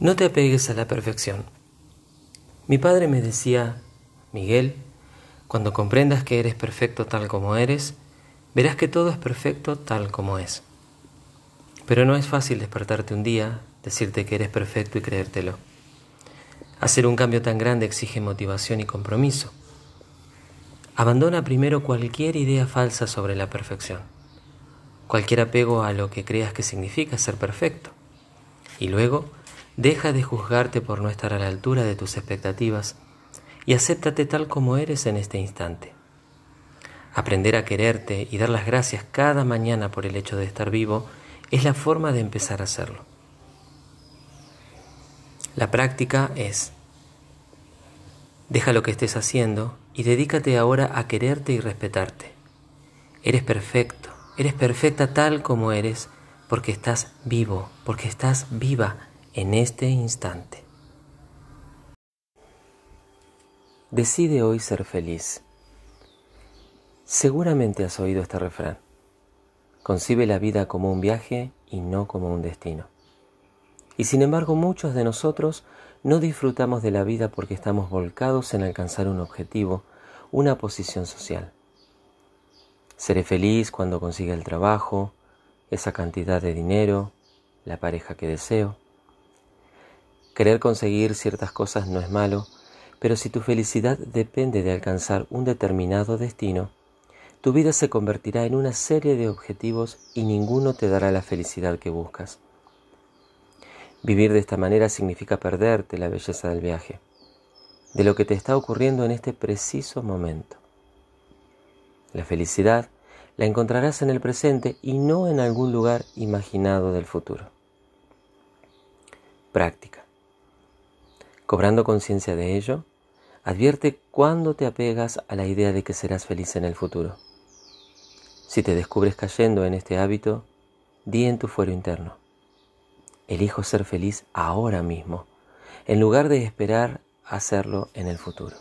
No te apegues a la perfección. Mi padre me decía, Miguel, cuando comprendas que eres perfecto tal como eres, verás que todo es perfecto tal como es. Pero no es fácil despertarte un día, decirte que eres perfecto y creértelo. Hacer un cambio tan grande exige motivación y compromiso. Abandona primero cualquier idea falsa sobre la perfección, cualquier apego a lo que creas que significa ser perfecto, y luego Deja de juzgarte por no estar a la altura de tus expectativas y acéptate tal como eres en este instante. Aprender a quererte y dar las gracias cada mañana por el hecho de estar vivo es la forma de empezar a hacerlo. La práctica es, deja lo que estés haciendo y dedícate ahora a quererte y respetarte. Eres perfecto, eres perfecta tal como eres porque estás vivo, porque estás viva en este instante. Decide hoy ser feliz. Seguramente has oído este refrán. Concibe la vida como un viaje y no como un destino. Y sin embargo muchos de nosotros no disfrutamos de la vida porque estamos volcados en alcanzar un objetivo, una posición social. Seré feliz cuando consiga el trabajo, esa cantidad de dinero, la pareja que deseo. Querer conseguir ciertas cosas no es malo, pero si tu felicidad depende de alcanzar un determinado destino, tu vida se convertirá en una serie de objetivos y ninguno te dará la felicidad que buscas. Vivir de esta manera significa perderte la belleza del viaje, de lo que te está ocurriendo en este preciso momento. La felicidad la encontrarás en el presente y no en algún lugar imaginado del futuro. Práctica. Cobrando conciencia de ello, advierte cuándo te apegas a la idea de que serás feliz en el futuro. Si te descubres cayendo en este hábito, di en tu fuero interno. Elijo ser feliz ahora mismo, en lugar de esperar hacerlo en el futuro.